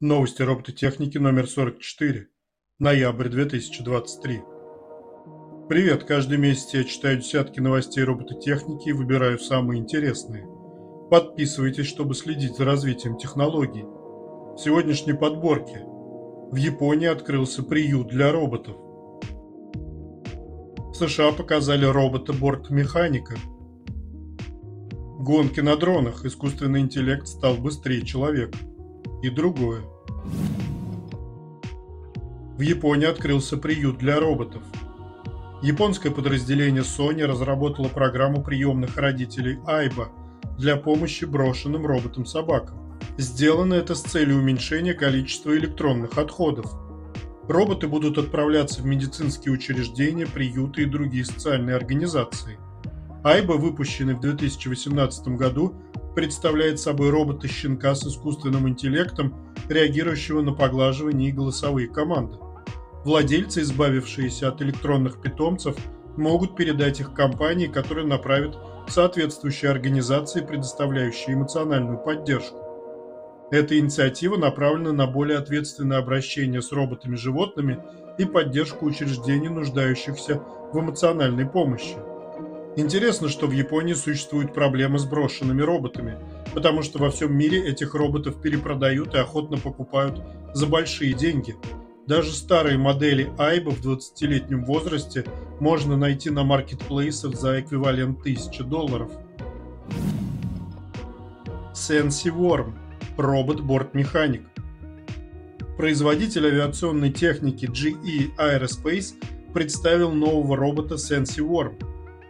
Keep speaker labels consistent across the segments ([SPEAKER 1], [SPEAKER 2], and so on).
[SPEAKER 1] Новости робототехники номер 44. Ноябрь 2023. Привет, каждый месяц я читаю десятки новостей робототехники и выбираю самые интересные. Подписывайтесь, чтобы следить за развитием технологий. В сегодняшней подборке. В Японии открылся приют для роботов. В США показали робота-бортмеханика. Гонки на дронах. Искусственный интеллект стал быстрее человека и другое. В Японии открылся приют для роботов. Японское подразделение Sony разработало программу приемных родителей Айба для помощи брошенным роботам-собакам. Сделано это с целью уменьшения количества электронных отходов. Роботы будут отправляться в медицинские учреждения, приюты и другие социальные организации. Айба, выпущенный в 2018 году, представляет собой робота-щенка с искусственным интеллектом, реагирующего на поглаживание и голосовые команды. Владельцы, избавившиеся от электронных питомцев, могут передать их компании, которые направят соответствующие организации, предоставляющие эмоциональную поддержку. Эта инициатива направлена на более ответственное обращение с роботами-животными и поддержку учреждений, нуждающихся в эмоциональной помощи. Интересно, что в Японии существуют проблемы с брошенными роботами, потому что во всем мире этих роботов перепродают и охотно покупают за большие деньги. Даже старые модели Айба в 20-летнем возрасте можно найти на маркетплейсах за эквивалент 1000 долларов. Sensi Worm – робот-бортмеханик. Производитель авиационной техники GE Aerospace представил нового робота Sensi Worm –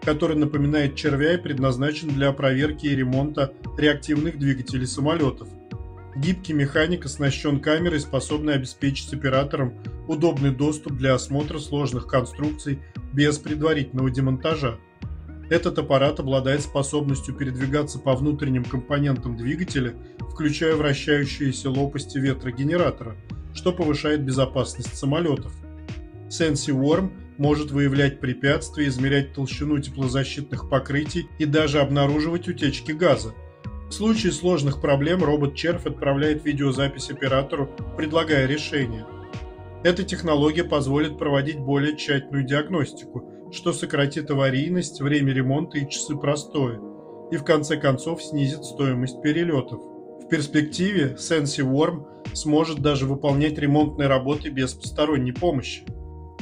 [SPEAKER 1] который напоминает червя и предназначен для проверки и ремонта реактивных двигателей самолетов. Гибкий механик оснащен камерой, способной обеспечить операторам удобный доступ для осмотра сложных конструкций без предварительного демонтажа. Этот аппарат обладает способностью передвигаться по внутренним компонентам двигателя, включая вращающиеся лопасти ветрогенератора, что повышает безопасность самолетов. Sensi Worm может выявлять препятствия, измерять толщину теплозащитных покрытий и даже обнаруживать утечки газа. В случае сложных проблем робот-червь отправляет видеозапись оператору, предлагая решение. Эта технология позволит проводить более тщательную диагностику, что сократит аварийность, время ремонта и часы простоя, и в конце концов снизит стоимость перелетов. В перспективе Sensi Worm сможет даже выполнять ремонтные работы без посторонней помощи.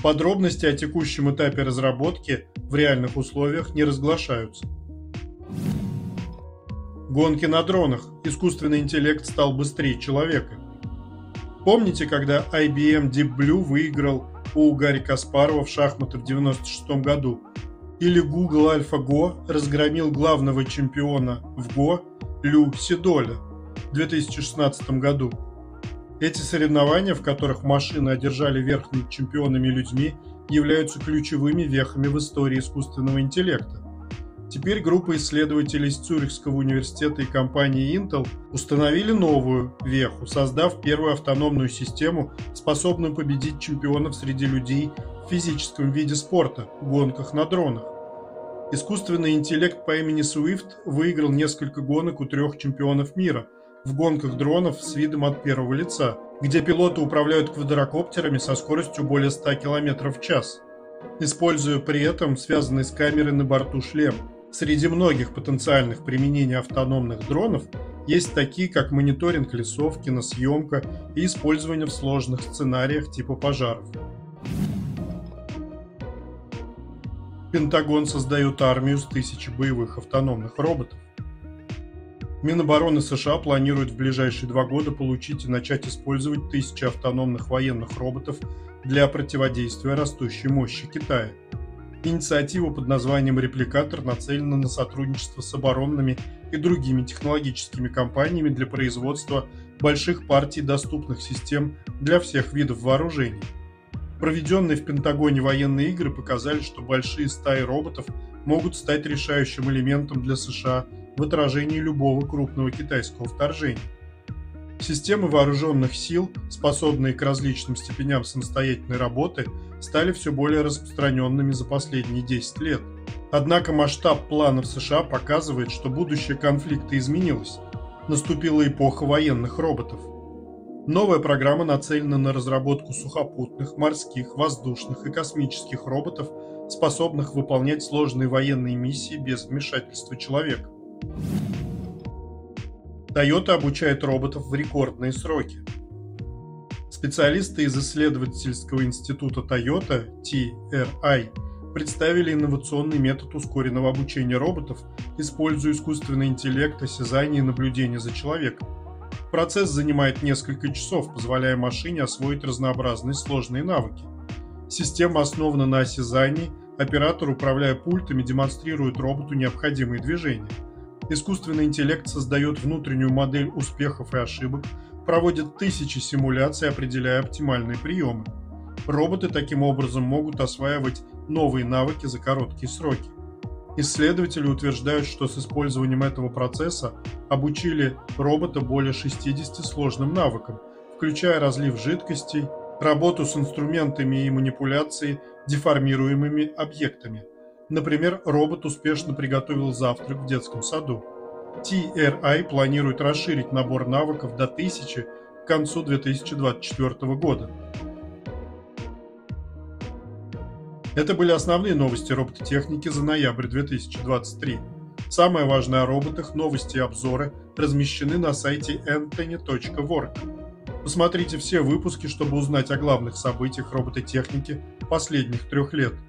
[SPEAKER 1] Подробности о текущем этапе разработки в реальных условиях не разглашаются. Гонки на дронах. Искусственный интеллект стал быстрее человека. Помните, когда IBM Deep Blue выиграл у Гарри Каспарова в шахматы в 1996 году? Или Google AlphaGo разгромил главного чемпиона в Go Лю Сидоля в 2016 году? Эти соревнования, в которых машины одержали верх над чемпионами людьми, являются ключевыми вехами в истории искусственного интеллекта. Теперь группа исследователей из Цюрихского университета и компании Intel установили новую веху, создав первую автономную систему, способную победить чемпионов среди людей в физическом виде спорта – гонках на дронах. Искусственный интеллект по имени Swift выиграл несколько гонок у трех чемпионов мира – в гонках дронов с видом от первого лица, где пилоты управляют квадрокоптерами со скоростью более 100 км в час, используя при этом связанный с камерой на борту шлем. Среди многих потенциальных применений автономных дронов есть такие, как мониторинг лесов, киносъемка и использование в сложных сценариях типа пожаров. Пентагон создает армию с тысячи боевых автономных роботов. Минобороны США планирует в ближайшие два года получить и начать использовать тысячи автономных военных роботов для противодействия растущей мощи Китая. Инициатива под названием «Репликатор» нацелена на сотрудничество с оборонными и другими технологическими компаниями для производства больших партий доступных систем для всех видов вооружений. Проведенные в Пентагоне военные игры показали, что большие стаи роботов могут стать решающим элементом для США – в отражении любого крупного китайского вторжения. Системы вооруженных сил, способные к различным степеням самостоятельной работы, стали все более распространенными за последние 10 лет. Однако масштаб планов США показывает, что будущее конфликта изменилось. Наступила эпоха военных роботов. Новая программа нацелена на разработку сухопутных, морских, воздушных и космических роботов, способных выполнять сложные военные миссии без вмешательства человека. Toyota обучает роботов в рекордные сроки. Специалисты из исследовательского института Toyota TRI представили инновационный метод ускоренного обучения роботов, используя искусственный интеллект, осязание и наблюдение за человеком. Процесс занимает несколько часов, позволяя машине освоить разнообразные сложные навыки. Система основана на осязании, оператор, управляя пультами, демонстрирует роботу необходимые движения. Искусственный интеллект создает внутреннюю модель успехов и ошибок, проводит тысячи симуляций, определяя оптимальные приемы. Роботы таким образом могут осваивать новые навыки за короткие сроки. Исследователи утверждают, что с использованием этого процесса обучили робота более 60 сложным навыкам, включая разлив жидкостей, работу с инструментами и манипуляции деформируемыми объектами. Например, робот успешно приготовил завтрак в детском саду. TRI планирует расширить набор навыков до 1000 к концу 2024 года. Это были основные новости робототехники за ноябрь 2023. Самое важное о роботах, новости и обзоры размещены на сайте anthony.org. Посмотрите все выпуски, чтобы узнать о главных событиях робототехники последних трех лет –